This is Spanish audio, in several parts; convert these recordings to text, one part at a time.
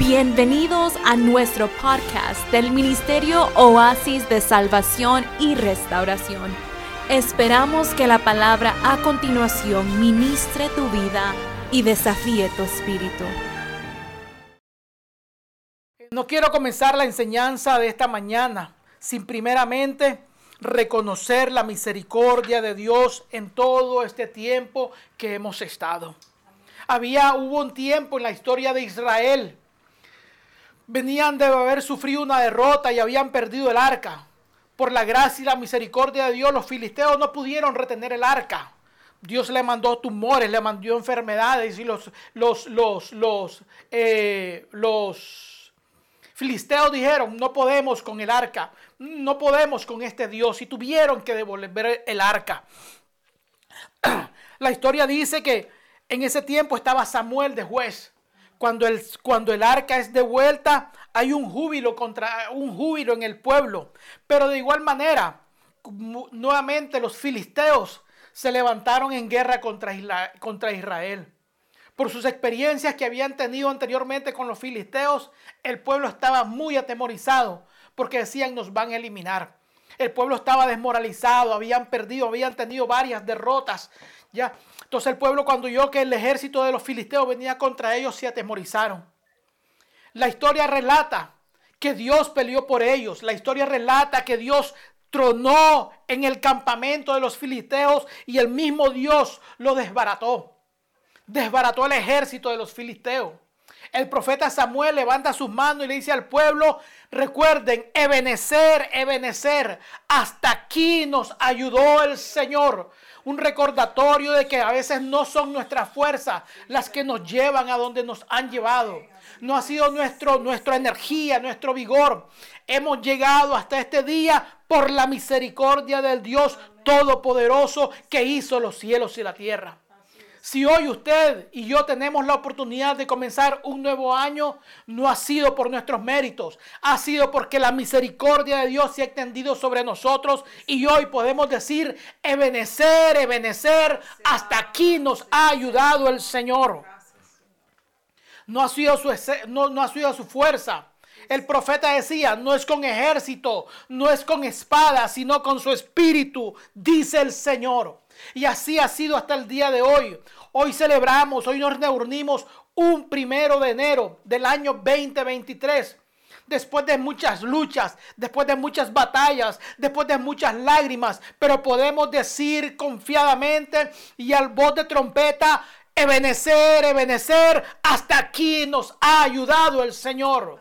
Bienvenidos a nuestro podcast del Ministerio Oasis de Salvación y Restauración. Esperamos que la palabra a continuación ministre tu vida y desafíe tu espíritu. No quiero comenzar la enseñanza de esta mañana sin primeramente reconocer la misericordia de Dios en todo este tiempo que hemos estado. Había, hubo un tiempo en la historia de Israel venían de haber sufrido una derrota y habían perdido el arca. Por la gracia y la misericordia de Dios, los filisteos no pudieron retener el arca. Dios le mandó tumores, le mandó enfermedades y los, los, los, los, eh, los filisteos dijeron, no podemos con el arca, no podemos con este Dios y tuvieron que devolver el arca. La historia dice que en ese tiempo estaba Samuel de juez cuando el, cuando el arca es devuelta, hay un júbilo contra un júbilo en el pueblo. Pero de igual manera, nuevamente los filisteos se levantaron en guerra contra, contra Israel. Por sus experiencias que habían tenido anteriormente con los filisteos, el pueblo estaba muy atemorizado porque decían nos van a eliminar. El pueblo estaba desmoralizado, habían perdido, habían tenido varias derrotas. Ya, entonces el pueblo cuando oyó que el ejército de los filisteos venía contra ellos se atemorizaron. La historia relata que Dios peleó por ellos. La historia relata que Dios tronó en el campamento de los filisteos y el mismo Dios lo desbarató. Desbarató el ejército de los filisteos. El profeta Samuel levanta sus manos y le dice al pueblo, recuerden, Ebenecer, Ebenecer, hasta aquí nos ayudó el Señor un recordatorio de que a veces no son nuestras fuerzas las que nos llevan a donde nos han llevado. No ha sido nuestro, nuestra energía, nuestro vigor. Hemos llegado hasta este día por la misericordia del Dios Todopoderoso que hizo los cielos y la tierra. Si hoy usted y yo tenemos la oportunidad de comenzar un nuevo año, no ha sido por nuestros méritos, ha sido porque la misericordia de Dios se ha extendido sobre nosotros y hoy podemos decir, ebenecer, ebenecer, hasta aquí nos ha ayudado el Señor. No ha sido su, no, no ha sido su fuerza. El profeta decía, no es con ejército, no es con espada, sino con su espíritu, dice el Señor. Y así ha sido hasta el día de hoy. Hoy celebramos, hoy nos reunimos un primero de enero del año 2023 después de muchas luchas, después de muchas batallas, después de muchas lágrimas, pero podemos decir confiadamente y al voz de trompeta, ebenecer, ebenecer, hasta aquí nos ha ayudado el Señor.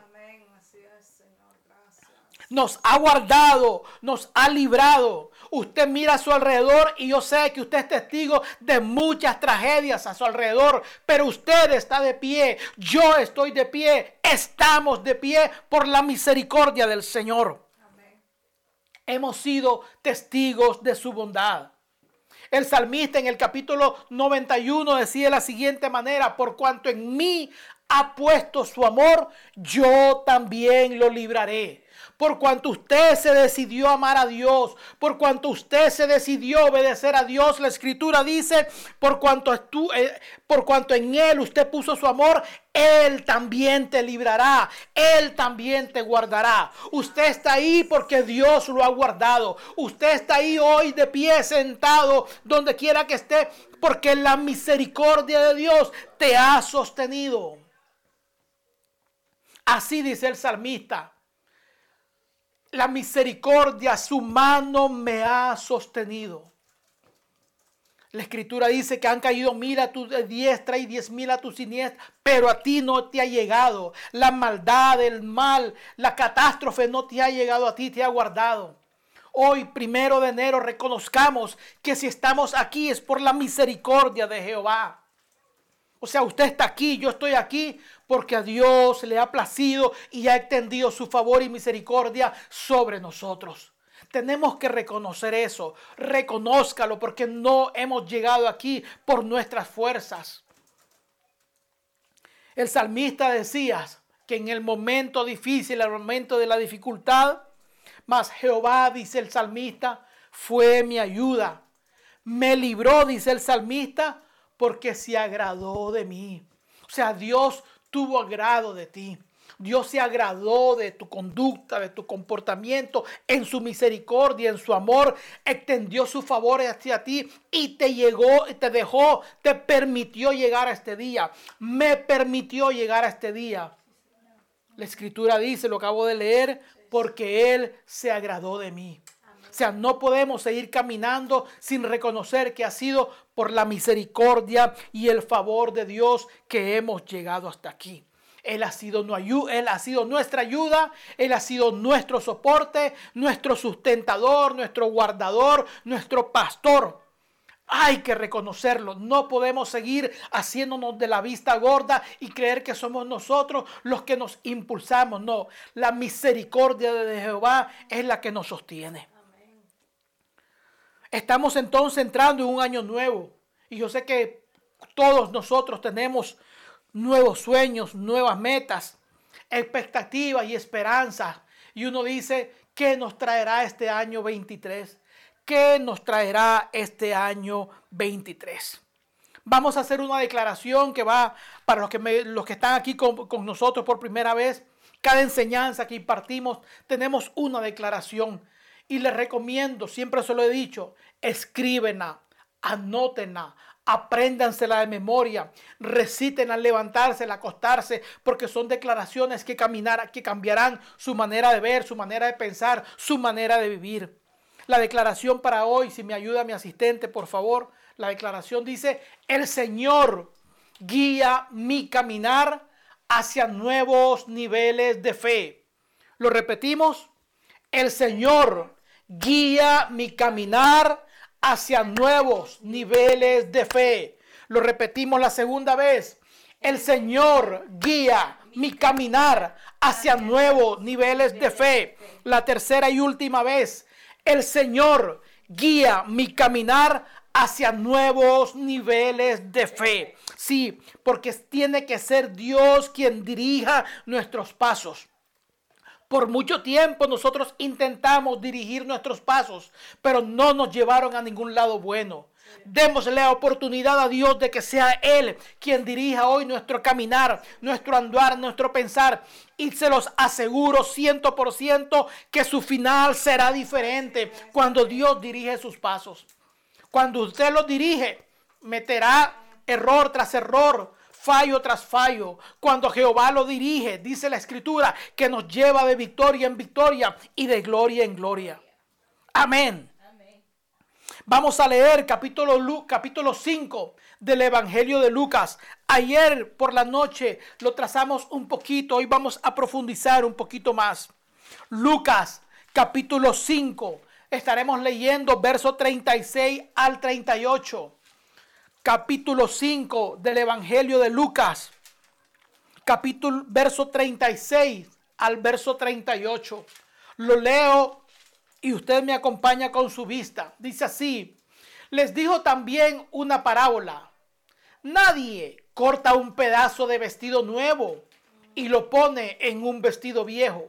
Nos ha guardado, nos ha librado. Usted mira a su alrededor y yo sé que usted es testigo de muchas tragedias a su alrededor, pero usted está de pie, yo estoy de pie, estamos de pie por la misericordia del Señor. Hemos sido testigos de su bondad. El salmista en el capítulo 91 decía de la siguiente manera, por cuanto en mí ha puesto su amor, yo también lo libraré por cuanto usted se decidió amar a Dios, por cuanto usted se decidió obedecer a Dios, la escritura dice, por cuanto, eh, por cuanto en Él usted puso su amor, Él también te librará, Él también te guardará. Usted está ahí porque Dios lo ha guardado. Usted está ahí hoy de pie, sentado, donde quiera que esté, porque la misericordia de Dios te ha sostenido. Así dice el salmista la misericordia, su mano me ha sostenido. La escritura dice que han caído mil a tu diestra y diez mil a tu siniestra, pero a ti no te ha llegado. La maldad, el mal, la catástrofe no te ha llegado a ti, te ha guardado. Hoy, primero de enero, reconozcamos que si estamos aquí es por la misericordia de Jehová. O sea, usted está aquí, yo estoy aquí porque a Dios le ha placido y ha extendido su favor y misericordia sobre nosotros. Tenemos que reconocer eso, reconózcalo porque no hemos llegado aquí por nuestras fuerzas. El salmista decía que en el momento difícil, el momento de la dificultad, mas Jehová, dice el salmista, fue mi ayuda. Me libró, dice el salmista, porque se agradó de mí. O sea, Dios tuvo agrado de ti. Dios se agradó de tu conducta, de tu comportamiento, en su misericordia, en su amor, extendió su favor hacia ti y te llegó, te dejó, te permitió llegar a este día. Me permitió llegar a este día. La escritura dice, lo acabo de leer, porque Él se agradó de mí. O sea, no podemos seguir caminando sin reconocer que ha sido por la misericordia y el favor de Dios que hemos llegado hasta aquí. Él ha, sido, él ha sido nuestra ayuda, Él ha sido nuestro soporte, nuestro sustentador, nuestro guardador, nuestro pastor. Hay que reconocerlo. No podemos seguir haciéndonos de la vista gorda y creer que somos nosotros los que nos impulsamos. No, la misericordia de Jehová es la que nos sostiene. Estamos entonces entrando en un año nuevo. Y yo sé que todos nosotros tenemos nuevos sueños, nuevas metas, expectativas y esperanzas. Y uno dice, ¿qué nos traerá este año 23? ¿Qué nos traerá este año 23? Vamos a hacer una declaración que va para los que, los que están aquí con, con nosotros por primera vez. Cada enseñanza que impartimos tenemos una declaración. Y les recomiendo, siempre se lo he dicho, escríbenla, anótenla, apréndansela de memoria, reciten al levantarse, al acostarse, porque son declaraciones que, caminar, que cambiarán su manera de ver, su manera de pensar, su manera de vivir. La declaración para hoy, si me ayuda mi asistente, por favor, la declaración dice, el Señor guía mi caminar hacia nuevos niveles de fe. Lo repetimos, el Señor guía mi caminar hacia nuevos niveles de fe. Lo repetimos la segunda vez. El Señor guía mi caminar hacia nuevos niveles de fe. La tercera y última vez. El Señor guía mi caminar hacia nuevos niveles de fe. Sí, porque tiene que ser Dios quien dirija nuestros pasos. Por mucho tiempo nosotros intentamos dirigir nuestros pasos, pero no nos llevaron a ningún lado bueno. Démosle la oportunidad a Dios de que sea Él quien dirija hoy nuestro caminar, nuestro andar, nuestro pensar. Y se los aseguro ciento por ciento que su final será diferente cuando Dios dirige sus pasos. Cuando usted los dirige, meterá error tras error, fallo tras fallo. Cuando Jehová lo dirige, dice la escritura, que nos lleva de victoria en victoria y de gloria en gloria. Amén. Vamos a leer capítulo, capítulo 5 del Evangelio de Lucas. Ayer por la noche lo trazamos un poquito, hoy vamos a profundizar un poquito más. Lucas capítulo 5, estaremos leyendo verso 36 al 38 capítulo 5 del Evangelio de Lucas, capítulo verso 36 al verso 38. Lo leo y usted me acompaña con su vista. Dice así, les dijo también una parábola. Nadie corta un pedazo de vestido nuevo y lo pone en un vestido viejo.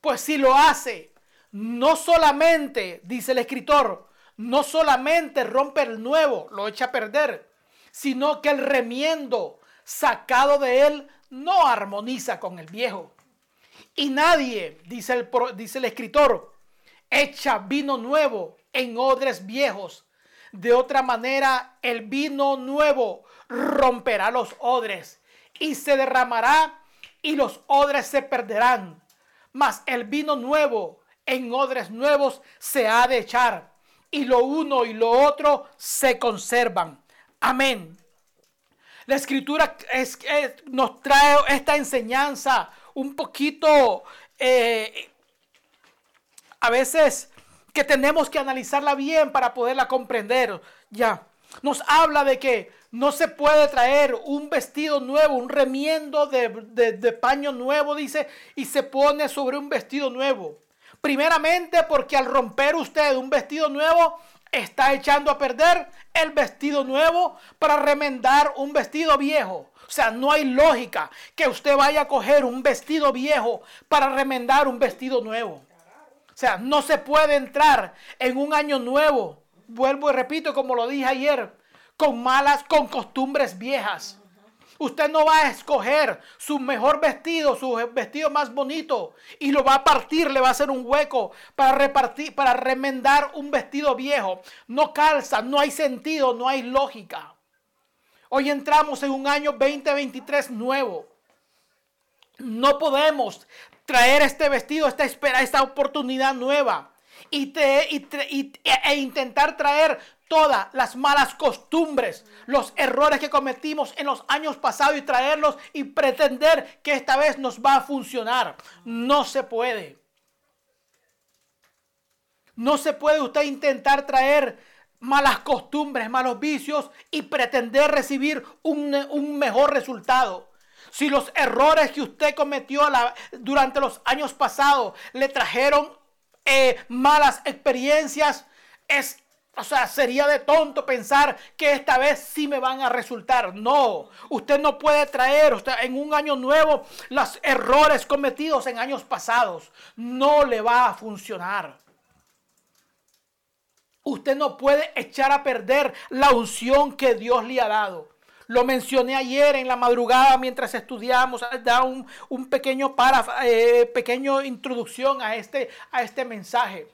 Pues si lo hace, no solamente, dice el escritor, no solamente rompe el nuevo, lo echa a perder, sino que el remiendo sacado de él no armoniza con el viejo. Y nadie, dice el, dice el escritor, echa vino nuevo en odres viejos. De otra manera, el vino nuevo romperá los odres y se derramará y los odres se perderán. Mas el vino nuevo en odres nuevos se ha de echar y lo uno y lo otro se conservan. Amén. La escritura es, nos trae esta enseñanza un poquito, eh, a veces que tenemos que analizarla bien para poderla comprender. Ya, nos habla de que no se puede traer un vestido nuevo, un remiendo de, de paño nuevo, dice, y se pone sobre un vestido nuevo. Primeramente porque al romper usted un vestido nuevo, está echando a perder el vestido nuevo para remendar un vestido viejo. O sea, no hay lógica que usted vaya a coger un vestido viejo para remendar un vestido nuevo. O sea, no se puede entrar en un año nuevo, vuelvo y repito como lo dije ayer, con malas, con costumbres viejas. Usted no va a escoger su mejor vestido, su vestido más bonito y lo va a partir, le va a hacer un hueco para repartir, para remendar un vestido viejo. No calza, no hay sentido, no hay lógica. Hoy entramos en un año 2023 nuevo. No podemos traer este vestido, esta espera, esta oportunidad nueva y, e intentar traer todas las malas costumbres, los errores que cometimos en los años pasados y traerlos y pretender que esta vez nos va a funcionar. No se puede. No se puede usted intentar traer malas costumbres, malos vicios y pretender recibir un, mejor resultado. Si los errores que usted cometió durante los años pasados le trajeron eh, malas experiencias, es o sea, sería de tonto pensar que esta vez sí me van a resultar. No, usted no puede traer usted, en un año nuevo los errores cometidos en años pasados. No le va a funcionar. Usted no puede echar a perder la unción que Dios le ha dado. Lo mencioné ayer en la madrugada mientras estudiamos, da un, un pequeño eh, pequeño introducción a este, a este mensaje.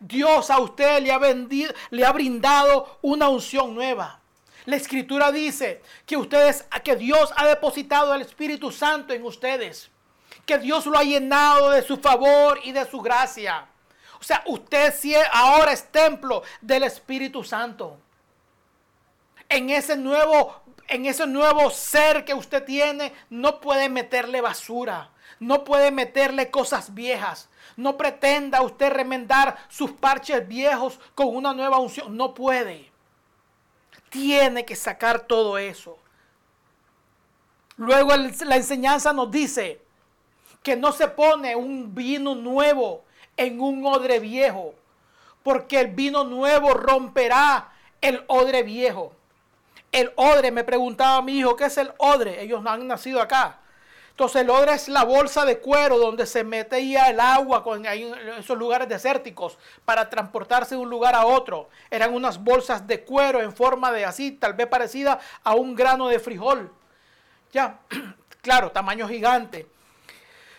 Dios a usted le ha, vendido, le ha brindado una unción nueva. La escritura dice que ustedes, que Dios ha depositado el Espíritu Santo en ustedes. Que Dios lo ha llenado de su favor y de su gracia. O sea, usted ahora es templo del Espíritu Santo. En ese nuevo, en ese nuevo ser que usted tiene, no puede meterle basura. No puede meterle cosas viejas. No pretenda usted remendar sus parches viejos con una nueva unción. No puede. Tiene que sacar todo eso. Luego la enseñanza nos dice que no se pone un vino nuevo en un odre viejo, porque el vino nuevo romperá el odre viejo. El odre, me preguntaba mi hijo, ¿qué es el odre? Ellos no han nacido acá. Entonces el odre es la bolsa de cuero donde se metía el agua con esos lugares desérticos para transportarse de un lugar a otro. Eran unas bolsas de cuero en forma de así, tal vez parecida a un grano de frijol. Ya, claro, tamaño gigante.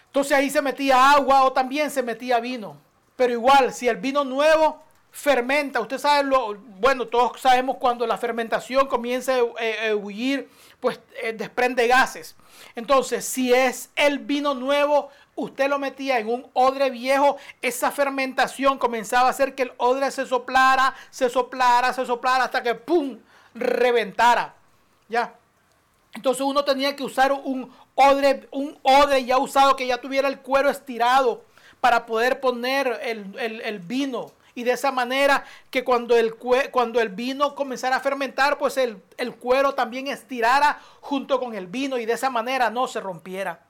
Entonces ahí se metía agua o también se metía vino. Pero igual, si el vino nuevo fermenta, usted sabe lo, bueno, todos sabemos cuando la fermentación comienza a huir, pues eh, desprende gases. Entonces, si es el vino nuevo, usted lo metía en un odre viejo, esa fermentación comenzaba a hacer que el odre se soplara, se soplara, se soplara hasta que ¡pum! reventara. ¿Ya? Entonces uno tenía que usar un odre, un odre ya usado que ya tuviera el cuero estirado para poder poner el vino y de esa manera que cuando el, cuando el vino comenzara a fermentar, pues el, el cuero también estirara junto con el vino y de esa manera no se rompiera.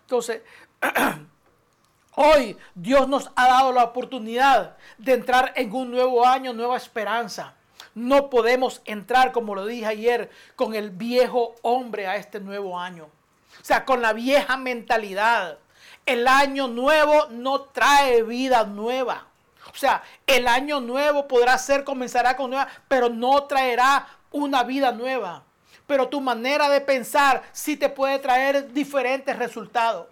Entonces, hoy Dios nos ha dado la oportunidad de entrar en un nuevo año, nueva esperanza. No podemos entrar, como lo dije ayer, con el viejo hombre a este nuevo año. O sea, con la vieja mentalidad. El año nuevo no trae vida nueva. O sea, el año nuevo podrá ser, comenzará con nueva, pero no traerá una vida nueva. Pero tu manera de pensar sí te puede traer diferentes resultados.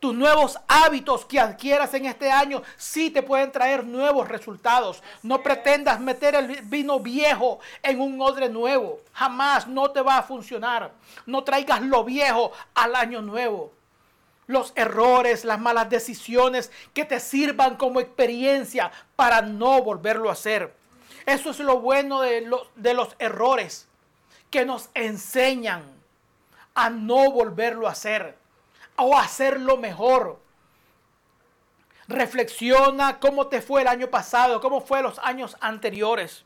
Tus nuevos hábitos que adquieras en este año sí te pueden traer nuevos resultados. No pretendas meter el vino viejo en un odre nuevo. Jamás no te va a funcionar. No traigas lo viejo al año nuevo los errores, las malas decisiones que te sirvan como experiencia para no volverlo a hacer. Eso es lo bueno de los, errores, que nos enseñan a no volverlo a hacer o a hacerlo mejor. Reflexiona cómo te fue el año pasado, cómo fue los años anteriores.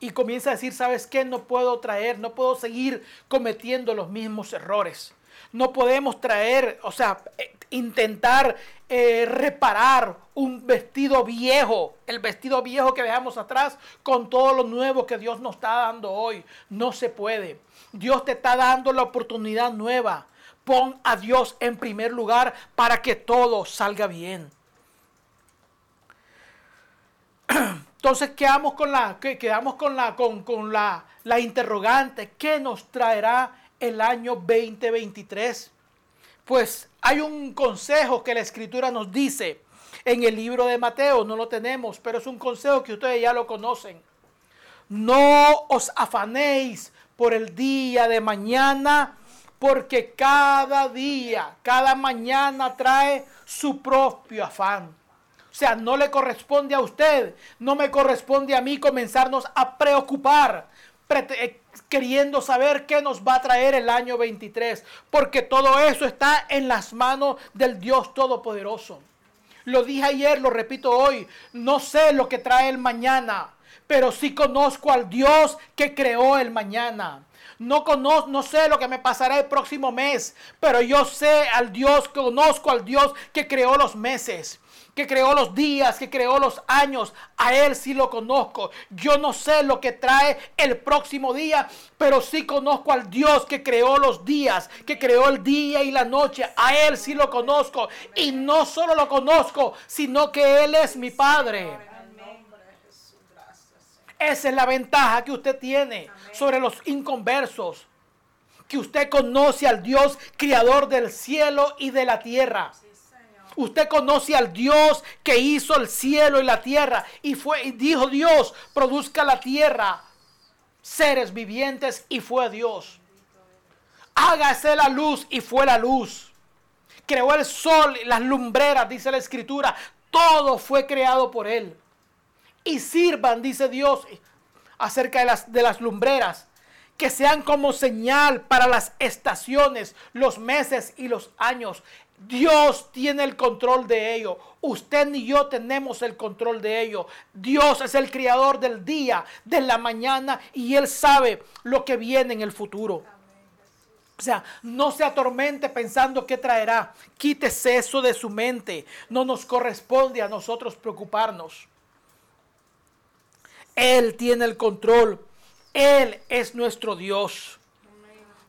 Y comienza a decir, ¿sabes qué? No puedo traer, no puedo seguir cometiendo los mismos errores. No podemos traer, o sea, eh, intentar eh, reparar un vestido viejo, el vestido viejo que dejamos atrás con todo lo nuevo que Dios nos está dando hoy. No se puede. Dios te está dando la oportunidad nueva. Pon a Dios en primer lugar para que todo salga bien. Entonces quedamos con la, quedamos con la, con, con la, la interrogante, ¿qué nos traerá el año 2023? Pues hay un consejo que la escritura nos dice en el libro de Mateo, no lo tenemos, pero es un consejo que ustedes ya lo conocen. No os afanéis por el día de mañana, porque cada día, cada mañana trae su propio afán. O sea, no le corresponde a usted, no me corresponde a mí comenzarnos a preocupar, queriendo saber qué nos va a traer el año 23, porque todo eso está en las manos del Dios Todopoderoso. Lo dije ayer, lo repito hoy, no sé lo que trae el mañana, pero sí conozco al Dios que creó el mañana. No conozco, no sé lo que me pasará el próximo mes, pero yo sé al Dios, conozco al Dios que creó los meses que creó los días, que creó los años. A Él sí lo conozco. Yo no sé lo que trae el próximo día, pero sí conozco al Dios que creó los días, que creó el día y la noche. A Él sí lo conozco. Y no solo lo conozco, sino que Él es mi Padre. Esa es la ventaja que usted tiene sobre los inconversos. Que usted conoce al Dios creador del cielo y de la tierra. Usted conoce al Dios que hizo el cielo y la tierra. Y fue y dijo Dios, produzca la tierra seres vivientes y fue Dios. Hágase la luz y fue la luz. Creó el sol y las lumbreras, dice la escritura. Todo fue creado por él. Y sirvan, dice Dios, acerca de las, de las lumbreras que sean como señal para las estaciones, los meses y los años. Dios tiene el control de ello. Usted ni yo tenemos el control de ello. Dios es el creador del día, de la mañana y Él sabe lo que viene en el futuro. O sea, no se atormente pensando qué traerá. Quítese eso de su mente. No nos corresponde a nosotros preocuparnos. Él tiene el control. Él es nuestro Dios.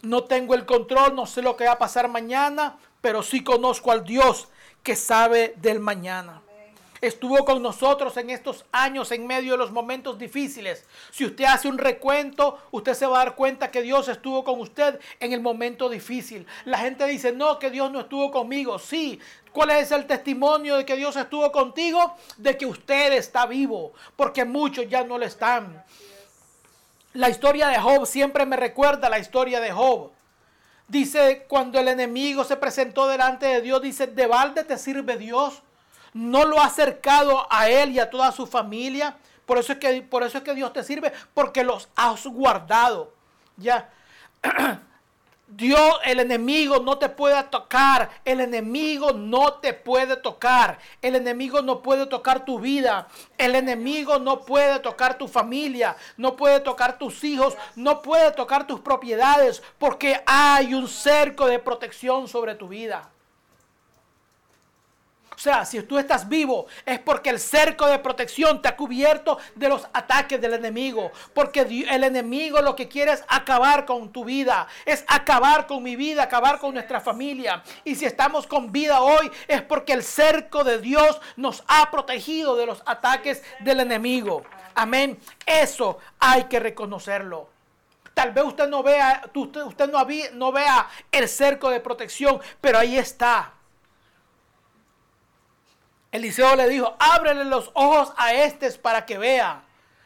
No tengo el control, no sé lo que va a pasar mañana, pero sí conozco al Dios que sabe del mañana. Estuvo con nosotros en estos años en medio de los momentos difíciles. Si usted hace un recuento, usted se va a dar cuenta que Dios estuvo con usted en el momento difícil. La gente dice, no, que Dios no estuvo conmigo. Sí, ¿Cuál es el testimonio de que Dios estuvo contigo? De que usted está vivo, porque muchos ya no lo están. La historia de Job siempre me recuerda la historia de Job. Dice, cuando el enemigo se presentó delante de Dios, dice, ¿de balde te sirve Dios? No lo ha acercado a él y a toda su familia. Por eso es que, por eso es que Dios te sirve, porque los has guardado. Ya. Dios, el enemigo no te puede tocar. El enemigo no te puede tocar. El enemigo no puede tocar tu vida. El enemigo no puede tocar tu familia. No puede tocar tus hijos. No puede tocar tus propiedades. Porque hay un cerco de protección sobre tu vida. O sea, si tú estás vivo es porque el cerco de protección te ha cubierto de los ataques del enemigo. Porque el enemigo lo que quiere es acabar con tu vida, es acabar con mi vida, acabar con nuestra familia. Y si estamos con vida hoy es porque el cerco de Dios nos ha protegido de los ataques del enemigo. Amén. Eso hay que reconocerlo. Tal vez usted no vea, usted, usted no, no vea el cerco de protección, pero ahí está. Eliseo le dijo, ábrele los ojos a estos para que vea,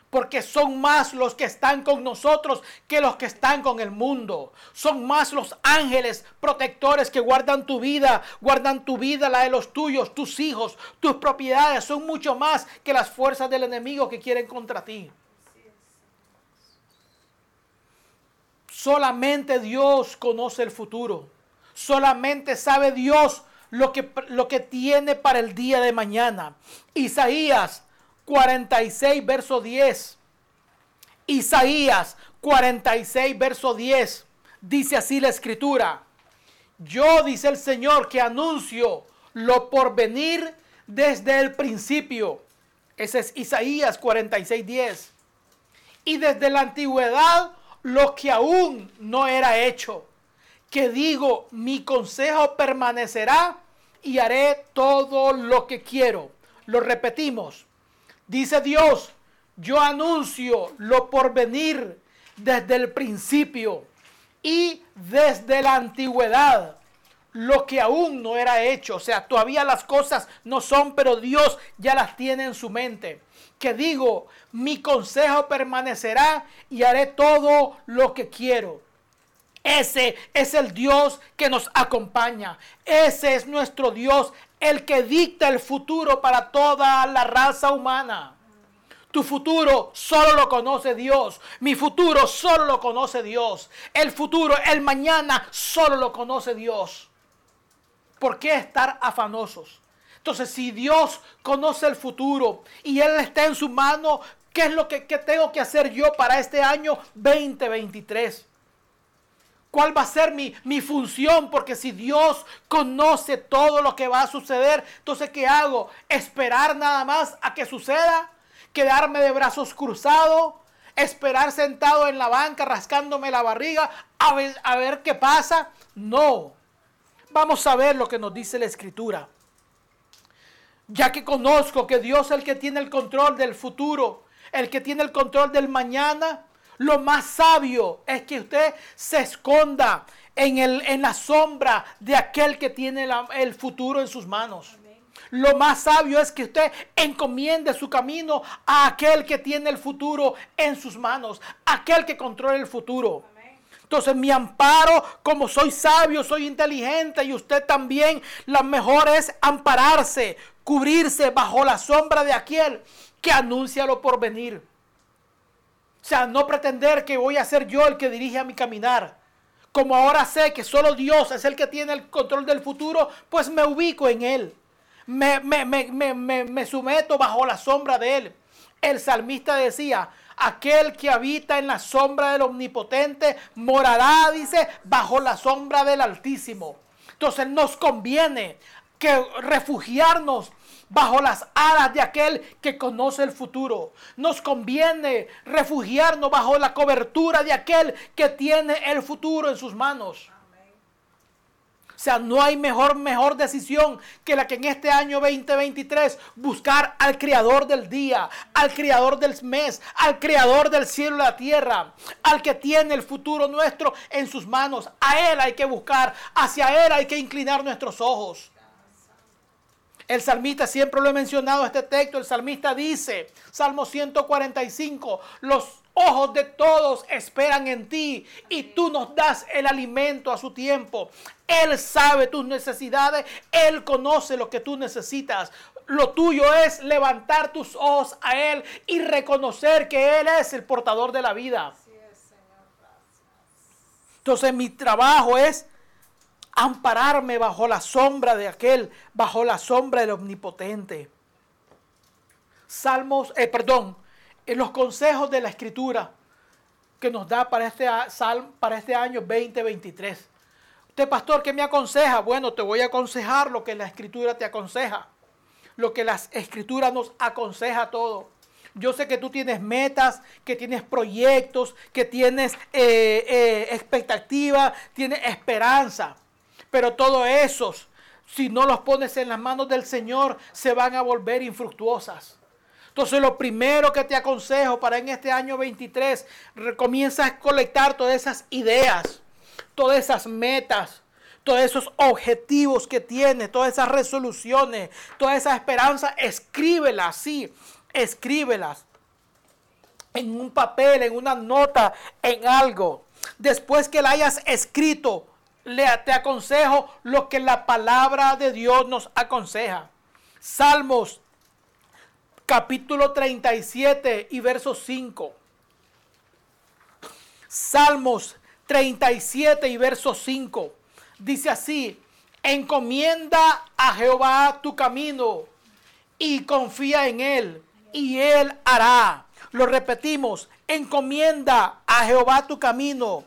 porque son más los que están con nosotros que los que están con el mundo. Son más los ángeles protectores que guardan tu vida, guardan tu vida, la de los tuyos, tus hijos, tus propiedades. Son mucho más que las fuerzas del enemigo que quieren contra ti. Solamente Dios conoce el futuro. Solamente sabe Dios lo que, lo que tiene para el día de mañana. Isaías 46, verso 10. Isaías 46, verso 10. Dice así la escritura. Yo, dice el Señor, que anuncio lo por venir desde el principio. Ese es Isaías 46, 10. Y desde la antigüedad lo que aún no era hecho que digo, mi consejo permanecerá y haré todo lo que quiero. Lo repetimos. Dice Dios, yo anuncio lo por venir desde el principio y desde la antigüedad lo que aún no era hecho. O sea, todavía las cosas no son, pero Dios ya las tiene en su mente. Que digo, mi consejo permanecerá y haré todo lo que quiero. Ese es el Dios que nos acompaña. Ese es nuestro Dios, el que dicta el futuro para toda la raza humana. Tu futuro solo lo conoce Dios. Mi futuro solo lo conoce Dios. El futuro, el mañana, solo lo conoce Dios. ¿Por qué estar afanosos? Entonces, si Dios conoce el futuro y Él está en su mano, ¿qué es lo que, tengo que hacer yo para este año 2023? ¿Cuál va a ser mi, mi, función? Porque si Dios conoce todo lo que va a suceder, entonces ¿qué hago? ¿Esperar nada más a que suceda? ¿Quedarme de brazos cruzados? ¿Esperar sentado en la banca rascándome la barriga a ver, a ver qué pasa? No. Vamos a ver lo que nos dice la escritura. Ya que conozco que Dios es el que tiene el control del futuro, el que tiene el control del mañana, lo más sabio es que usted se esconda en, el, en la sombra de aquel que tiene el futuro en sus manos. Lo más sabio es que usted encomiende su camino a aquel que tiene el futuro en sus manos, aquel que controla el futuro. Entonces mi amparo, como soy sabio, soy inteligente y usted también, lo mejor es ampararse, cubrirse bajo la sombra de aquel que anuncia lo por venir. O sea, no pretender que voy a ser yo el que dirige a mi caminar. Como ahora sé que solo Dios es el que tiene el control del futuro, pues me ubico en Él. Me, me, me, me, someto bajo la sombra de Él. El salmista decía, aquel que habita en la sombra del omnipotente morará, dice, bajo la sombra del Altísimo. Entonces nos conviene que refugiarnos bajo las alas de aquel que conoce el futuro. Nos conviene refugiarnos bajo la cobertura de aquel que tiene el futuro en sus manos. O sea, no hay mejor, mejor decisión que la que en este año 2023 buscar al creador del día, al creador del mes, al creador del cielo y la tierra, al que tiene el futuro nuestro en sus manos. A él hay que buscar, hacia él hay que inclinar nuestros ojos. El salmista, siempre lo he mencionado este texto, el salmista dice, Salmo 145, los ojos de todos esperan en ti y tú nos das el alimento a su tiempo. Él sabe tus necesidades, Él conoce lo que tú necesitas. Lo tuyo es levantar tus ojos a Él y reconocer que Él es el portador de la vida. Entonces mi trabajo es ampararme bajo la sombra de aquel, bajo la sombra del omnipotente. Salmos, eh, perdón, en los consejos de la escritura que nos da para este, para este año 2023. Usted, pastor, ¿qué me aconseja? Bueno, te voy a aconsejar lo que la escritura te aconseja. Lo que la escritura nos aconseja todo. Yo sé que tú tienes metas, que tienes proyectos, que tienes eh, eh, expectativa, tienes esperanza. Pero todos esos, si no los pones en las manos del Señor, se van a volver infructuosas. Entonces lo primero que te aconsejo para en este año 23, comienza a colectar todas esas ideas, todas esas metas, todos esos objetivos que tienes, todas esas resoluciones, todas esas esperanzas, escríbelas, sí, escríbelas en un papel, en una nota, en algo. Después que la hayas escrito, te aconsejo lo que la palabra de Dios nos aconseja. Salmos capítulo 37 y verso 5. Salmos 37 y verso 5. Dice así, encomienda a Jehová tu camino y confía en él y él hará. Lo repetimos, encomienda a Jehová tu camino,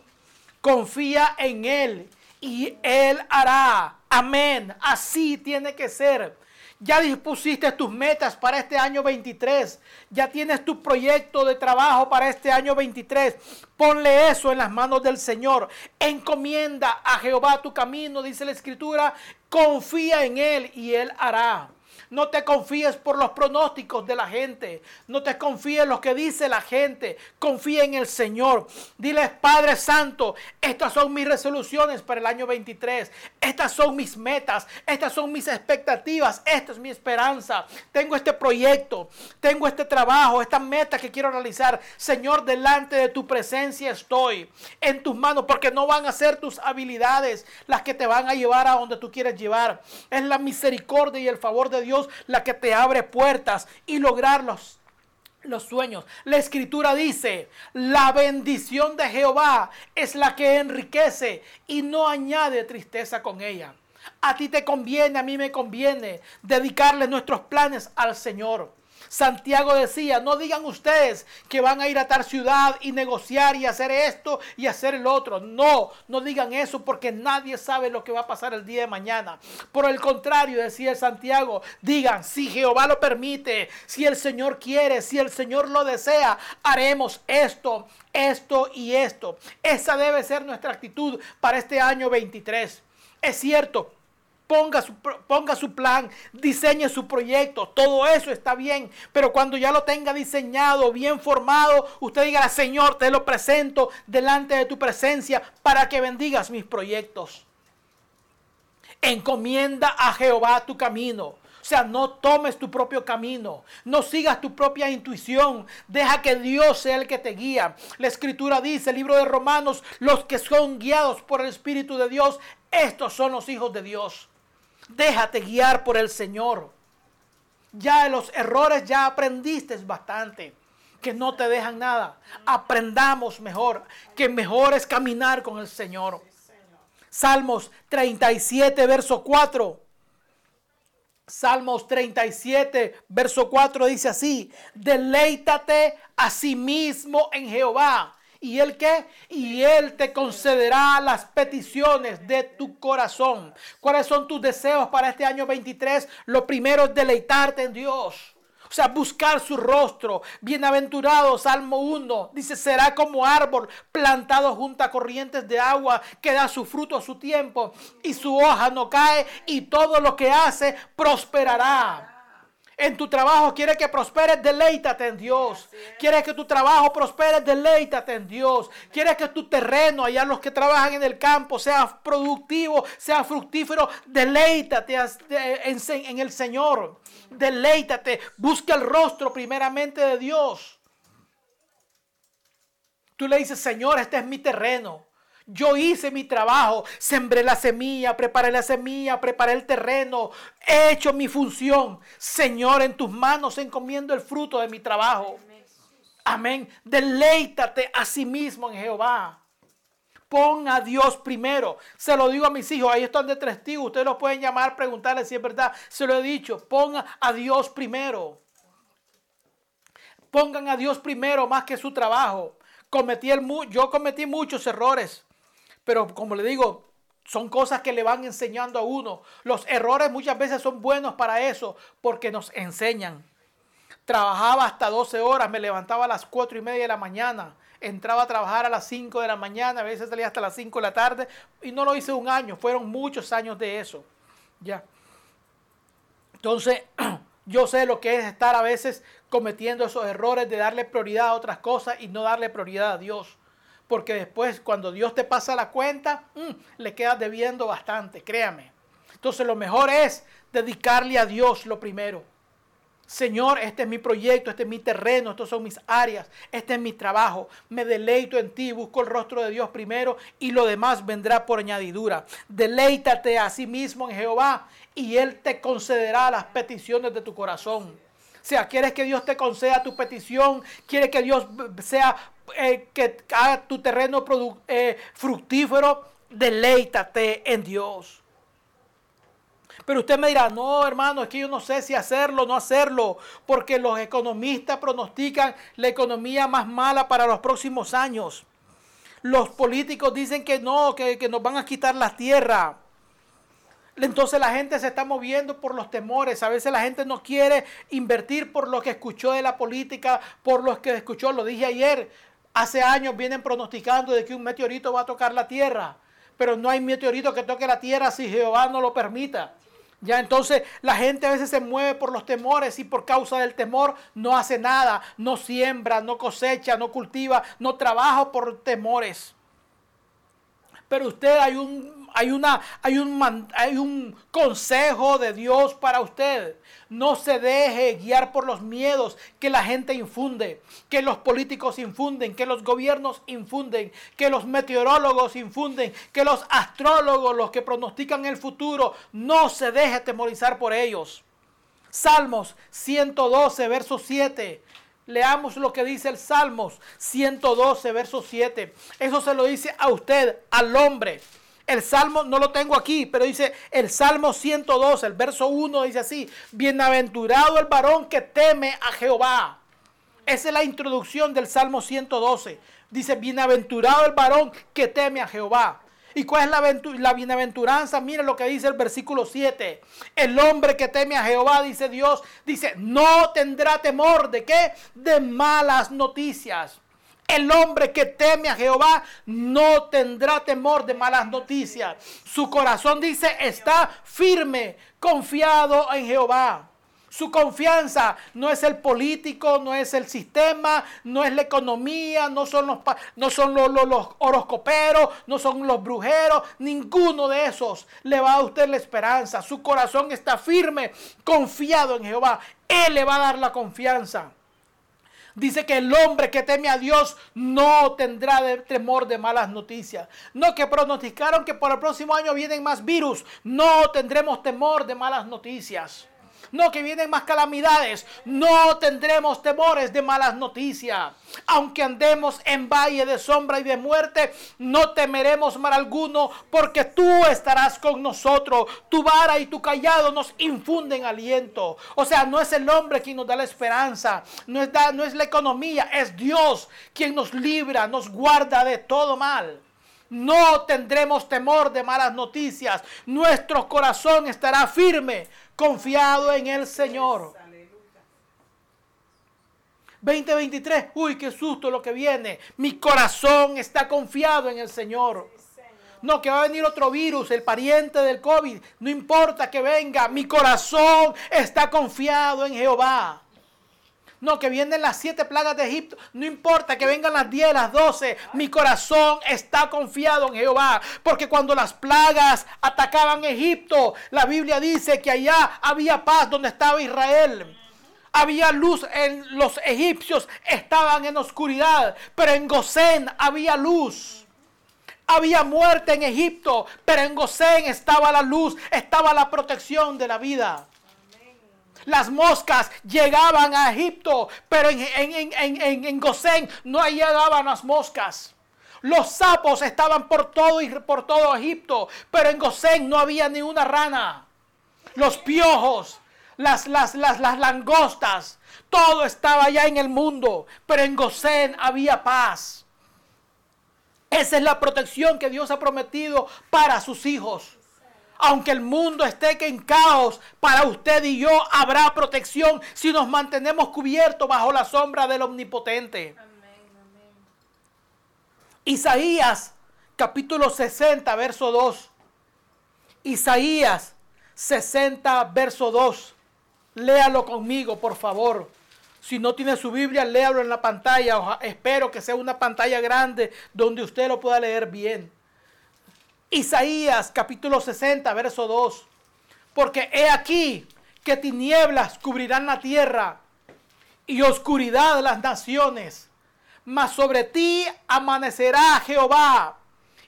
confía en él y Él hará. Amén. Así tiene que ser. Ya dispusiste tus metas para este año 23. Ya tienes tu proyecto de trabajo para este año 23. Ponle eso en las manos del Señor. Encomienda a Jehová tu camino, dice la Escritura. Confía en Él y Él hará. No te confíes por los pronósticos de la gente. No te confíes en lo que dice la gente. Confía en el Señor. Diles, Padre Santo, estas son mis resoluciones para el año 23. Estas son mis metas. Estas son mis expectativas. Esta es mi esperanza. Tengo este proyecto. Tengo este trabajo. Esta meta que quiero realizar. Señor, delante de tu presencia estoy. En tus manos. Porque no van a ser tus habilidades las que te van a llevar a donde tú quieres llevar. Es la misericordia y el favor de Dios la que te abre puertas y lograr los, los sueños. La escritura dice, la bendición de Jehová es la que enriquece y no añade tristeza con ella. A ti te conviene, a mí me conviene dedicarle nuestros planes al Señor. Santiago decía, no digan ustedes que van a ir a tal ciudad y negociar y hacer esto y hacer el otro. No, no digan eso porque nadie sabe lo que va a pasar el día de mañana. Por el contrario, decía Santiago, digan, si Jehová lo permite, si el Señor quiere, si el Señor lo desea, haremos esto, esto y esto. Esa debe ser nuestra actitud para este año 23. Es cierto, ponga su, plan, diseñe su proyecto, todo eso está bien, pero cuando ya lo tenga diseñado, bien formado, usted diga, Señor, te lo presento delante de tu presencia para que bendigas mis proyectos. Encomienda a Jehová tu camino. O sea, no tomes tu propio camino, no sigas tu propia intuición, deja que Dios sea el que te guía. La escritura dice, el libro de Romanos, los que son guiados por el Espíritu de Dios, estos son los hijos de Dios. Déjate guiar por el Señor. Ya de los errores ya aprendiste bastante. Que no te dejan nada. Aprendamos mejor. Que mejor es caminar con el Señor. Salmos 37, verso 4. Salmos 37, verso 4 dice así, deleítate a sí mismo en Jehová ¿Y él qué? Y él te concederá las peticiones de tu corazón. ¿Cuáles son tus deseos para este año 23? Lo primero es deleitarte en Dios. O sea, buscar su rostro. Bienaventurado, Salmo 1. Dice, será como árbol plantado junto a corrientes de agua que da su fruto a su tiempo y su hoja no cae y todo lo que hace prosperará. En tu trabajo quieres que prosperes, deleítate en Dios. Quieres que tu trabajo prospere, deleítate en Dios. Quieres que tu terreno, allá los que trabajan en el campo, sea productivo, sea fructífero, deleítate en el Señor. Deleítate. Busca el rostro primeramente de Dios. Tú le dices, Señor, este es mi terreno. Yo hice mi trabajo, sembré la semilla, preparé la semilla, preparé el terreno, he hecho mi función. Señor, en tus manos encomiendo el fruto de mi trabajo. Amén. Deleítate a sí mismo en Jehová. Pon a Dios primero. Se lo digo a mis hijos, ahí están de testigos. Ustedes los pueden llamar, preguntarles si es verdad. Se lo he dicho, pongan a Dios primero. Pongan a Dios primero más que su trabajo. Cometí el, yo cometí muchos errores. Pero como le digo, son cosas que le van enseñando a uno. Los errores muchas veces son buenos para eso, porque nos enseñan. Trabajaba hasta 12 horas, me levantaba a las 4 y media de la mañana, entraba a trabajar a las 5 de la mañana, a veces salía hasta las 5 de la tarde, y no lo hice un año, fueron muchos años de eso. Ya. Entonces, yo sé lo que es estar a veces cometiendo esos errores de darle prioridad a otras cosas y no darle prioridad a Dios porque después cuando Dios te pasa la cuenta, mm, le quedas debiendo bastante, créame. Entonces lo mejor es dedicarle a Dios lo primero. Señor, este es mi proyecto, este es mi terreno, estos son mis áreas, este es mi trabajo. Me deleito en ti, busco el rostro de Dios primero y lo demás vendrá por añadidura. Deleítate a sí mismo en Jehová y Él te concederá las peticiones de tu corazón. Sea, quieres que Dios te conceda tu petición, quieres que Dios sea eh, que haga tu terreno eh, fructífero, deleítate en Dios. Pero usted me dirá, no hermano, es que yo no sé si hacerlo o no hacerlo, porque los economistas pronostican la economía más mala para los próximos años. Los políticos dicen que no, que, que nos van a quitar la tierra. Entonces la gente se está moviendo por los temores. A veces la gente no quiere invertir por lo que escuchó de la política, por lo que escuchó. Lo dije ayer. Hace años vienen pronosticando de que un meteorito va a tocar la tierra. Pero no hay meteorito que toque la tierra si Jehová no lo permita. Ya entonces la gente a veces se mueve por los temores y por causa del temor no hace nada, no siembra, no cosecha, no cultiva, no trabaja por temores. Pero usted hay un, hay una, hay un, hay un consejo de Dios para usted. No se deje guiar por los miedos que la gente infunde, que los políticos infunden, que los gobiernos infunden, que los meteorólogos infunden, que los astrólogos, los que pronostican el futuro, no se deje temorizar por ellos. Salmos 112, verso 7. Leamos lo que dice el Salmos 112, verso 7. Eso se lo dice a usted, al hombre. El Salmo, no lo tengo aquí, pero dice el Salmo 112, el verso 1 dice así, bienaventurado el varón que teme a Jehová. Esa es la introducción del Salmo 112. Dice, bienaventurado el varón que teme a Jehová. ¿Y cuál es la, la bienaventuranza? Mire lo que dice el versículo 7. El hombre que teme a Jehová, dice Dios, dice, no tendrá temor de qué? De malas noticias. El hombre que teme a Jehová no tendrá temor de malas noticias. Su corazón dice, está firme, confiado en Jehová. Su confianza no es el político, no es el sistema, no es la economía, no son los, no son los, los, horoscoperos, no son los brujeros. Ninguno de esos le va a usted la esperanza. Su corazón está firme, confiado en Jehová. Él le va a dar la confianza. Dice que el hombre que teme a Dios no tendrá temor de malas noticias. No que pronosticaron que por el próximo año vienen más virus. No tendremos temor de malas noticias no que vienen más calamidades, no tendremos temores de malas noticias. Aunque andemos en valle de sombra y de muerte, no temeremos mal alguno, porque tú estarás con nosotros. Tu vara y tu callado nos infunden aliento. O sea, no es el hombre quien nos da la esperanza, no es, no es la economía, es Dios quien nos libra, nos guarda de todo mal. No tendremos temor de malas noticias. Nuestro corazón estará firme confiado en el Señor. 2023, uy, qué susto lo que viene. Mi corazón está confiado en el Señor. No, que va a venir otro virus, el pariente del COVID. No importa que venga, mi corazón está confiado en Jehová. No, que vienen las siete plagas de Egipto. No importa que vengan las diez, las doce. Mi corazón está confiado en Jehová. Porque cuando las plagas atacaban Egipto, la Biblia dice que allá había paz donde estaba Israel. Había luz en los egipcios, estaban en oscuridad. Pero en Gosén había luz. Había muerte en Egipto, pero en Gosén estaba la luz, estaba la protección de la vida. Las moscas llegaban a Egipto, pero en, en, Gosén no llegaban las moscas. Los sapos estaban por todo, por todo Egipto, pero en Gosén no había ni una rana. Los piojos, las, las, las, las langostas, todo estaba allá en el mundo, pero en Gosén había paz. Esa es la protección que Dios ha prometido para sus hijos aunque el mundo esté en caos, para usted y yo habrá protección si nos mantenemos cubiertos bajo la sombra del Omnipotente. Isaías capítulo 60, verso 2. Isaías 60, verso 2. Léalo conmigo, por favor. Si no tiene su Biblia, léalo en la pantalla. Espero que sea una pantalla grande donde usted lo pueda leer bien. Isaías capítulo 60, verso 2. Porque he aquí que tinieblas cubrirán la tierra y oscuridad las naciones. Mas sobre ti amanecerá Jehová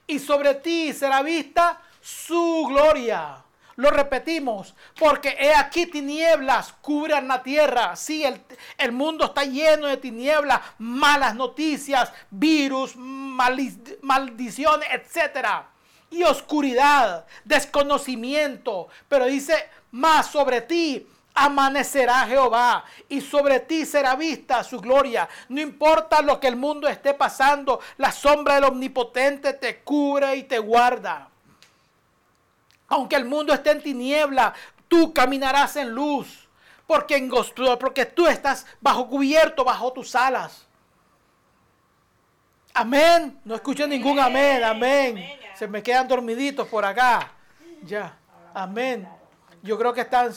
y sobre ti será vista su gloria. Lo repetimos, porque he aquí tinieblas cubran la tierra. Sí, el, el mundo está lleno de tinieblas, malas noticias, virus, maldiciones, etcétera y oscuridad, desconocimiento. Pero dice, más sobre ti amanecerá Jehová y sobre ti será vista su gloria. No importa lo que el mundo esté pasando, la sombra del omnipotente te cubre y te guarda. Aunque el mundo esté en tiniebla, tú caminarás en luz, porque, en, porque tú estás bajo cubierto, bajo tus alas. Amén. No escucho ningún amén. Amén. Se me quedan dormiditos por acá. Ya. Amén. Yo creo que están,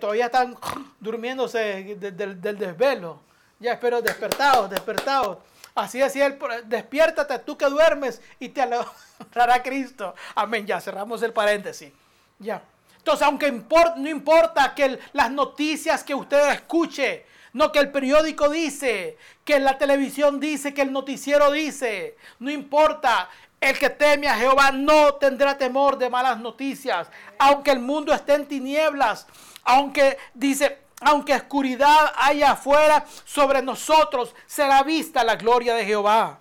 todavía están durmiéndose del, desvelo. Ya espero despertados, despertados. Así decía él, despiértate tú que duermes y te alumbrará Cristo. Amén, ya cerramos el paréntesis. Ya. Entonces, aunque no importa que las noticias que usted escuche, no que el periódico dice, que la televisión dice, que el noticiero dice, no importa. El que teme a Jehová no tendrá temor de malas noticias, aunque el mundo esté en tinieblas, aunque dice, aunque oscuridad haya afuera sobre nosotros, será vista la gloria de Jehová.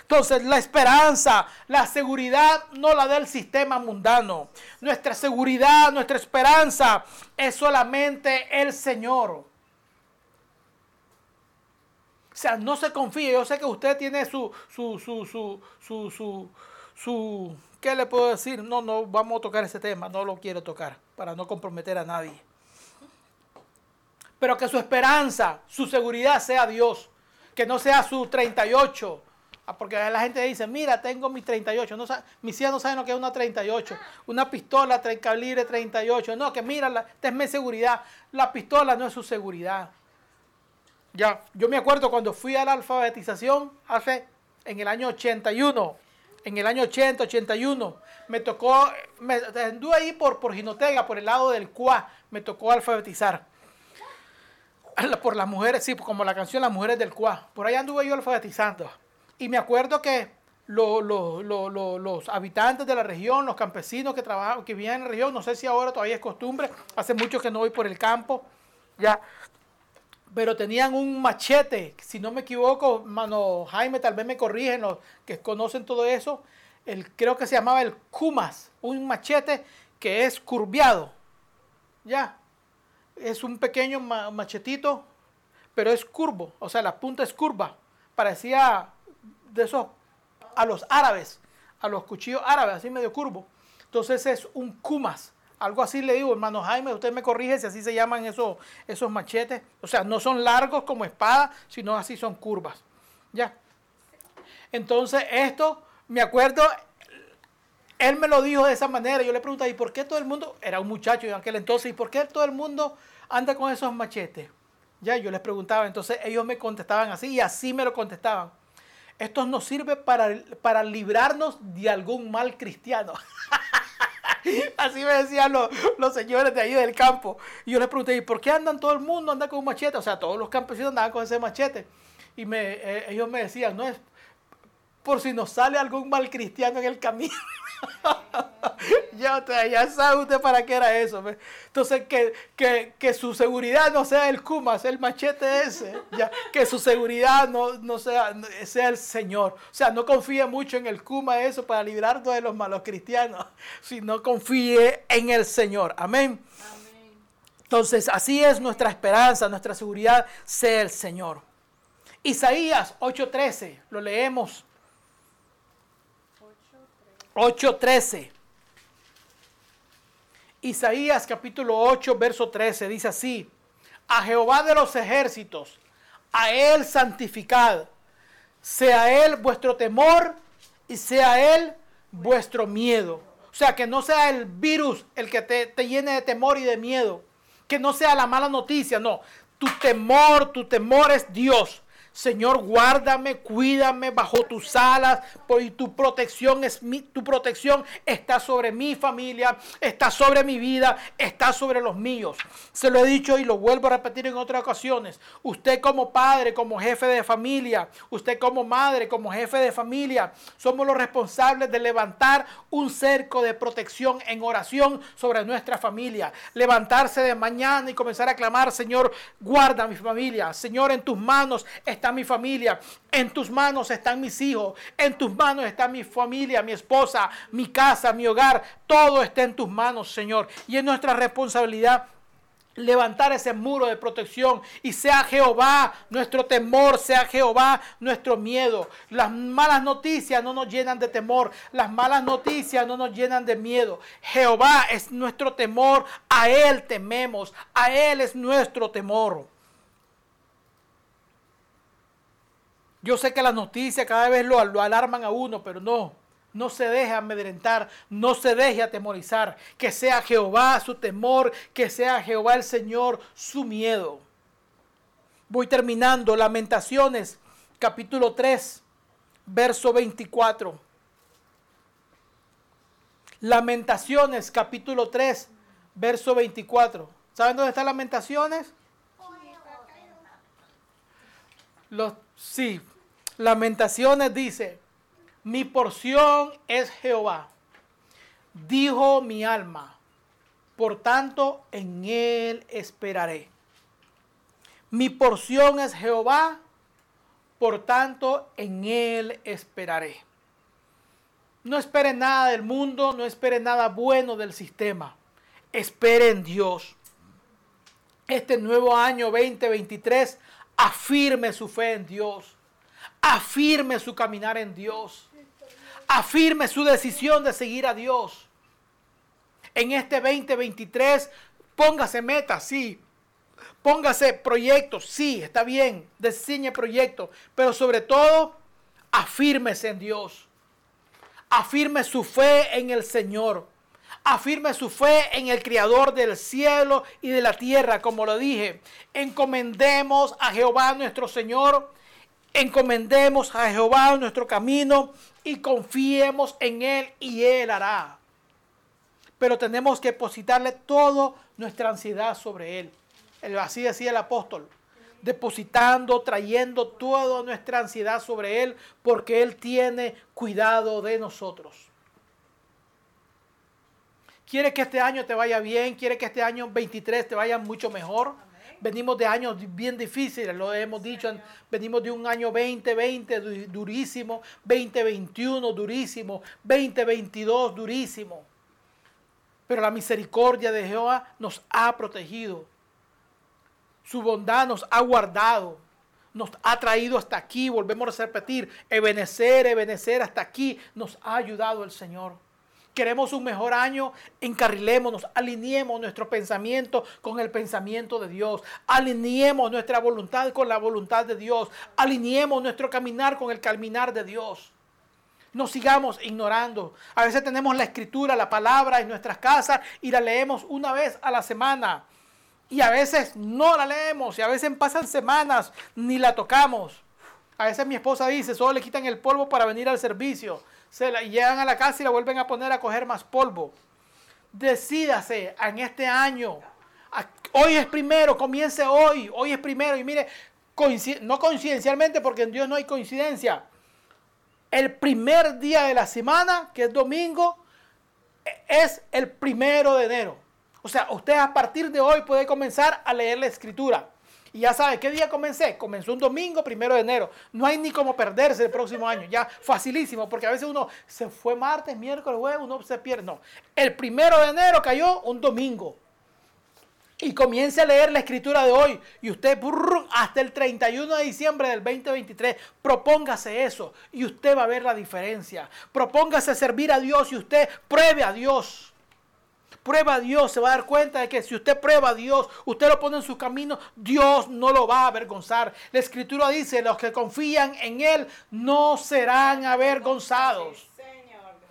Entonces la esperanza, la seguridad no la da el sistema mundano. Nuestra seguridad, nuestra esperanza es solamente el Señor. O sea, no se confíe. Yo sé que usted tiene su, su, su, su, su, su, su, ¿qué le puedo decir? No, no, vamos a tocar ese tema. No lo quiero tocar para no comprometer a nadie pero que su esperanza, su seguridad sea Dios, que no sea su 38. Ah, porque la gente dice, mira, tengo mi 38. No, mis hijas no saben lo que es una 38. Una pistola calibre 38. No, que mira, es seguridad. La pistola no es su seguridad. Ya, yo me acuerdo cuando fui a la alfabetización hace, en el año 81, en el año 80, 81, me tocó, me anduve ahí por, por Jinotega, por el lado del CUA, me tocó alfabetizar por las mujeres, sí, como la canción Las Mujeres del Cuá. Por ahí anduve yo alfabetizando. Y me acuerdo que los habitantes de la región, los campesinos que trabajan, que vivían en la región, no sé si ahora todavía es costumbre, hace mucho que no voy por el campo, ya, pero tenían un machete, si no me equivoco, mano Jaime, tal vez me corrigen los que conocen todo eso, el, creo que se llamaba el Kumas, un machete que es curviado, ya, es un pequeño machetito, pero es curvo, o sea, la punta es curva. Parecía de esos a los árabes, a los cuchillos árabes, así medio curvo. Entonces es un kumas. Algo así le digo, hermano Jaime, usted me corrige si así se llaman esos, esos machetes. O sea, no son largos como espada, sino así son curvas. Ya. Entonces, esto, me acuerdo, él me lo dijo de esa manera. Yo le pregunté, ¿y por qué todo el mundo, era un muchacho en aquel entonces, ¿y por qué todo el mundo anda con esos machetes? Ya, yo les preguntaba, entonces ellos me contestaban así y así me lo contestaban. Esto nos sirve para, para librarnos de algún mal cristiano. Así me decían los, los, señores de ahí del campo. Y yo les pregunté, ¿y por qué andan todo el mundo anda con un machete? O sea, todos los campesinos andaban con ese machete. Y me, eh, ellos me decían, no es por si nos sale algún mal cristiano en el camino. ya, ya sabe usted para qué era eso. Entonces, que, su seguridad no sea el Kumas, el machete ese. Ya, que su seguridad no, sea, sea el Señor. O sea, no confíe mucho en el Kuma eso para librarnos de los malos cristianos, sino confíe en el Señor. Amén. Entonces, así es nuestra esperanza, nuestra seguridad, sea el Señor. Isaías 8:13, lo leemos 8.13. Isaías capítulo 8, verso 13 dice así, a Jehová de los ejércitos, a Él santificad, sea Él vuestro temor y sea Él vuestro miedo. O sea, que no sea el virus el que te, te llene de temor y de miedo, que no sea la mala noticia, no, tu temor, tu temor es Dios. Señor, guárdame, cuídame bajo tus alas, y tu protección es mi, tu protección está sobre mi familia, está sobre mi vida, está sobre los míos. Se lo he dicho y lo vuelvo a repetir en otras ocasiones. Usted como padre, como jefe de familia, usted como madre, como jefe de familia, somos los responsables de levantar un cerco de protección en oración sobre nuestra familia. Levantarse de mañana y comenzar a clamar, Señor, guarda mi familia. Señor, en tus manos está mi familia, en tus manos están mis hijos, en tus manos está mi familia, mi esposa, mi casa, mi hogar, todo está en tus manos, Señor. Y es nuestra responsabilidad levantar ese muro de protección y sea Jehová nuestro temor, sea Jehová nuestro miedo. Las malas noticias no nos llenan de temor, las malas noticias no nos llenan de miedo. Jehová es nuestro temor, a Él tememos, a Él es nuestro temor. Yo sé que las noticias cada vez lo, lo alarman a uno, pero no, no se deje amedrentar, no se deje atemorizar. Que sea Jehová su temor, que sea Jehová el Señor su miedo. Voy terminando. Lamentaciones, capítulo 3, verso 24. Lamentaciones, capítulo 3, verso 24. ¿Saben dónde están Lamentaciones? Los, sí, Lamentaciones dice, mi porción es Jehová, dijo mi alma, por tanto en él esperaré. Mi porción es Jehová, por tanto en él esperaré. No espere nada del mundo, no espere nada bueno del sistema. Espere en Dios. Este nuevo año 2023 afirme su fe en Dios. Afirme su caminar en Dios. Afirme su decisión de seguir a Dios. En este 2023 póngase metas, sí. Póngase proyectos, sí, está bien. Diseñe proyectos. Pero sobre todo, afírmese en Dios. Afirme su fe en el Señor. Afirme su fe en el Creador del cielo y de la tierra, como lo dije. Encomendemos a Jehová nuestro Señor. Encomendemos a Jehová nuestro camino y confiemos en Él y Él hará. Pero tenemos que depositarle toda nuestra ansiedad sobre Él. Así decía el apóstol depositando, trayendo toda nuestra ansiedad sobre Él, porque Él tiene cuidado de nosotros. ¿Quiere que este año te vaya bien? ¿Quiere que este año 23 te vaya mucho mejor? Venimos de años bien difíciles, lo hemos dicho, venimos de un año 2020 durísimo, 2021 durísimo, 2022 durísimo. Pero la misericordia de Jehová nos ha protegido. Su bondad nos ha guardado, nos ha traído hasta aquí. Volvemos a repetir, ebenecer, ebenecer hasta aquí. Nos ha ayudado el Señor. Queremos un mejor año, encarrilémonos, alineemos nuestro pensamiento con el pensamiento de Dios, alineemos nuestra voluntad con la voluntad de Dios, alineemos nuestro caminar con el caminar de Dios. No sigamos ignorando. A veces tenemos la escritura, la palabra en nuestras casas y la leemos una vez a la semana. Y a veces no la leemos y a veces pasan semanas ni la tocamos. A veces mi esposa dice, solo le quitan el polvo para venir al servicio. Se la, llegan a la casa y la vuelven a poner a coger más polvo. Decídase en este año. Hoy es primero, comience hoy. Hoy es primero. Y mire, no coincidencialmente porque en Dios no hay coincidencia. El primer día de la semana, que es domingo, e, es el primero de enero. O sea, usted a partir de hoy puede comenzar a leer la escritura. Y ya sabe, ¿qué día comencé? Comenzó un domingo, primero de enero. No hay ni cómo perderse el próximo año. Ya facilísimo, porque a veces uno se fue martes, miércoles, jueves, uno se pierde. No, el primero de enero cayó un domingo. Y comience a leer la escritura de hoy. Y usted hasta el 31 de diciembre del 2023, propóngase eso. Y usted va a ver la diferencia. Propóngase servir a Dios y usted pruebe a Dios prueba a Dios, se va a dar cuenta de que si usted prueba a Dios, usted lo pone en su camino, Dios no lo va a avergonzar. La escritura dice, los que confían en Él no serán avergonzados.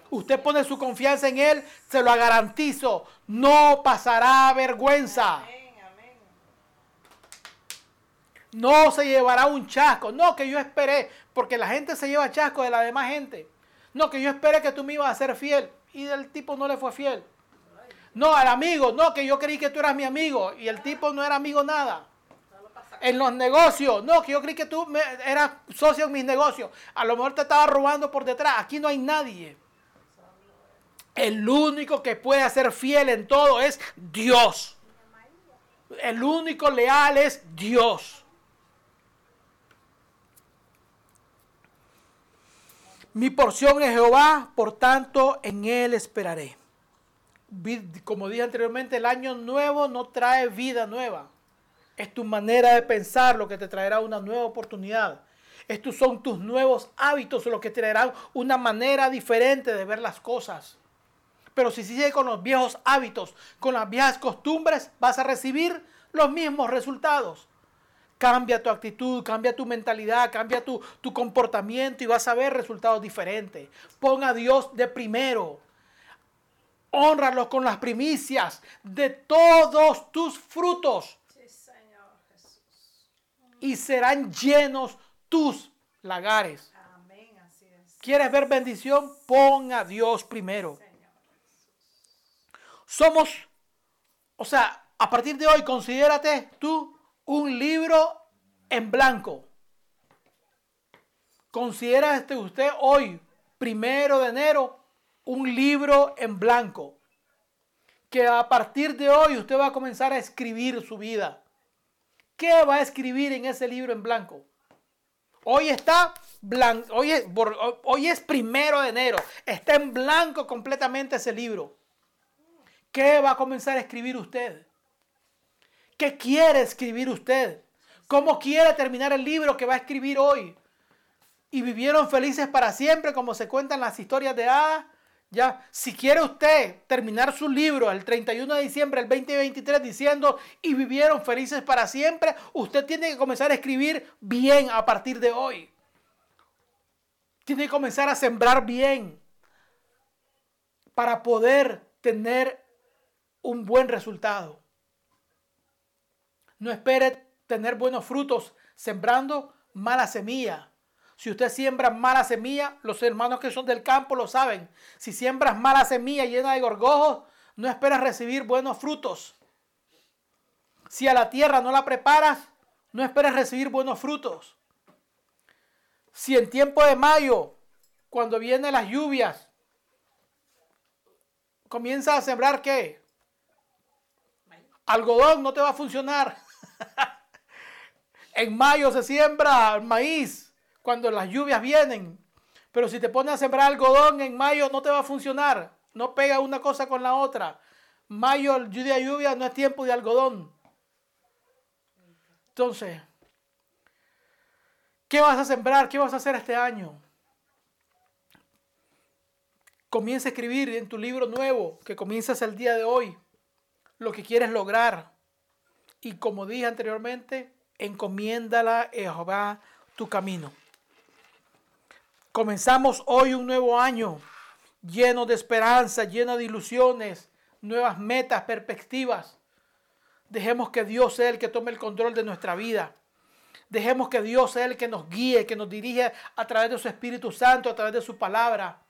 Usted pone su confianza en Él, se lo garantizo, no pasará vergüenza. No se llevará un chasco. No que yo esperé, porque la gente se lleva chasco de la demás gente. No que yo esperé que tú me ibas a ser fiel. Y el tipo no le fue fiel. No, al amigo, no, que yo creí que tú eras mi amigo y el tipo no era amigo nada. En los negocios, no, que yo creí que tú eras socio en mis negocios. A lo mejor te estaba robando por detrás. Aquí no hay nadie. El único que puede ser fiel en todo es Dios. El único leal es Dios. Mi porción es Jehová, por tanto en él esperaré como dije anteriormente, el año nuevo no trae vida nueva. Es tu manera de pensar lo que te traerá una nueva oportunidad. Estos son tus nuevos hábitos lo que te traerán una manera diferente de ver las cosas. Pero si sigues con los viejos hábitos, con las viejas costumbres, vas a recibir los mismos resultados. Cambia tu actitud, cambia tu mentalidad, cambia tu, tu comportamiento y vas a ver resultados diferentes. Pon a Dios de primero. Honralo con las primicias de todos tus frutos. Y serán llenos tus lagares. ¿Quieres ver bendición? Pon a Dios primero. Somos, o sea, a partir de hoy, considérate tú un libro en blanco. Considérate usted hoy, primero de enero, un libro en blanco. Que a partir de hoy usted va a comenzar a escribir su vida. ¿Qué va a escribir en ese libro en blanco? Hoy está blanco, hoy es, hoy es primero de enero. Está en blanco completamente ese libro. ¿Qué va a comenzar a escribir usted? ¿Qué quiere escribir usted? ¿Cómo quiere terminar el libro que va a escribir hoy? Y vivieron felices para siempre, como se cuentan las historias de A. Si quiere usted terminar su libro el 31 de diciembre del 2023 diciendo y vivieron felices para siempre, usted tiene que comenzar a escribir bien a partir de hoy. Tiene que comenzar a sembrar bien para poder tener un buen resultado. No espere tener buenos frutos sembrando mala semilla. Si usted siembra mala semilla, los hermanos que son del campo lo saben. Si siembras mala semilla llena de gorgojos, no esperas recibir buenos frutos. Si a la tierra no la preparas, no esperas recibir buenos frutos. Si en tiempo de mayo, cuando vienen las lluvias, comienza a sembrar qué? Algodón no te va a funcionar. en mayo se siembra maíz cuando las lluvias vienen. Pero si te pones a sembrar algodón en mayo no te va a funcionar. No pega una cosa con la otra. Mayo, lluvia, lluvia, no es tiempo de algodón. Entonces, ¿qué vas a sembrar? ¿Qué vas a hacer este año? Comienza a escribir en tu libro nuevo que comienzas el día de hoy lo que quieres lograr. Y como dije anteriormente, encomiéndala a Jehová tu camino. Comenzamos hoy un nuevo año lleno de esperanza, lleno de ilusiones, nuevas metas, perspectivas. Dejemos que Dios sea el que tome el control de nuestra vida. Dejemos que Dios sea el que nos guíe, que nos dirige a través de su Espíritu Santo, a través de su palabra,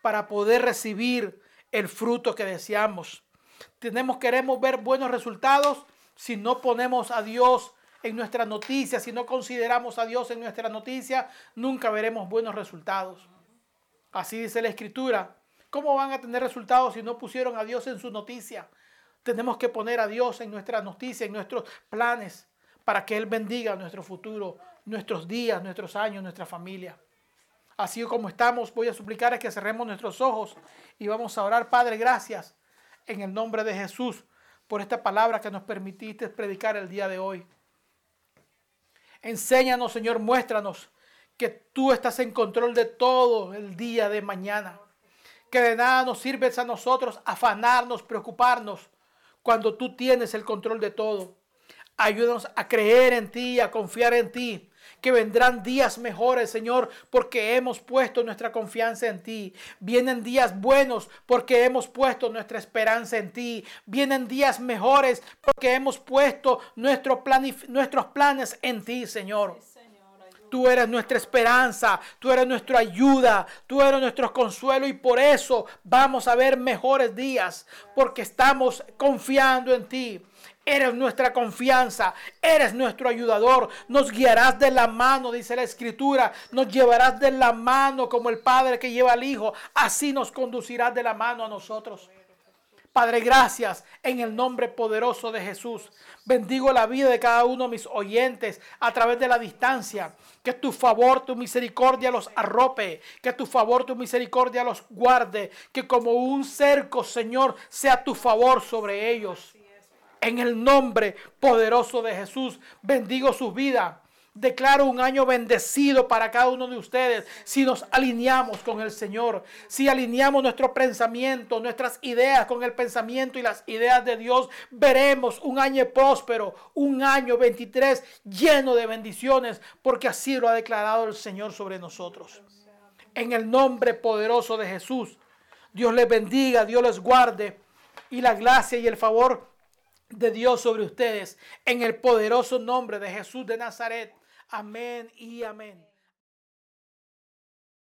para poder recibir el fruto que deseamos. Tenemos, queremos ver buenos resultados si no ponemos a Dios en nuestra noticia, si no consideramos a Dios en nuestra noticia, nunca veremos buenos resultados. Así dice la Escritura. ¿Cómo van a tener resultados si no pusieron a Dios en su noticia? Tenemos que poner a Dios en nuestra noticia, en nuestros planes, para que Él bendiga nuestro futuro, nuestros días, nuestros años, nuestra familia. Así como estamos, voy a suplicar que cerremos nuestros ojos y vamos a orar, Padre, gracias en el nombre de Jesús por esta palabra que nos permitiste predicar el día de hoy. Enséñanos, Señor, muéstranos que tú estás en control de todo el día de mañana. Que de nada nos sirves a nosotros afanarnos, preocuparnos, cuando tú tienes el control de todo. Ayúdanos a creer en ti, a confiar en ti que vendrán días mejores, Señor, porque hemos puesto nuestra confianza en ti. Vienen días buenos porque hemos puesto nuestra esperanza en ti. Vienen días mejores porque hemos puesto nuestro nuestros planes en ti, Señor. Tú eres nuestra esperanza, tú eres nuestra ayuda, tú eres nuestro consuelo y por eso vamos a ver mejores días, porque estamos confiando en ti. Eres nuestra confianza, eres nuestro ayudador. Nos guiarás de la mano, dice la escritura. Nos llevarás de la mano como el Padre que lleva al Hijo. Así nos conducirás de la mano a nosotros. Padre, gracias en el nombre poderoso de Jesús. Bendigo la vida de cada uno de mis oyentes a través de la distancia. Que tu favor, tu misericordia los arrope. Que tu favor, tu misericordia los guarde. Que como un cerco, Señor, sea tu favor sobre ellos. En el nombre poderoso de Jesús, bendigo su vida. Declaro un año bendecido para cada uno de ustedes si nos alineamos con el Señor, si alineamos nuestro pensamiento, nuestras ideas con el pensamiento y las ideas de Dios, veremos un año próspero, un año 23 lleno de bendiciones, porque así lo ha declarado el Señor sobre nosotros. En el nombre poderoso de Jesús, Dios les bendiga, Dios les guarde y la gracia y el favor de Dios sobre ustedes en el poderoso nombre de Jesús de Nazaret. Amén y amén.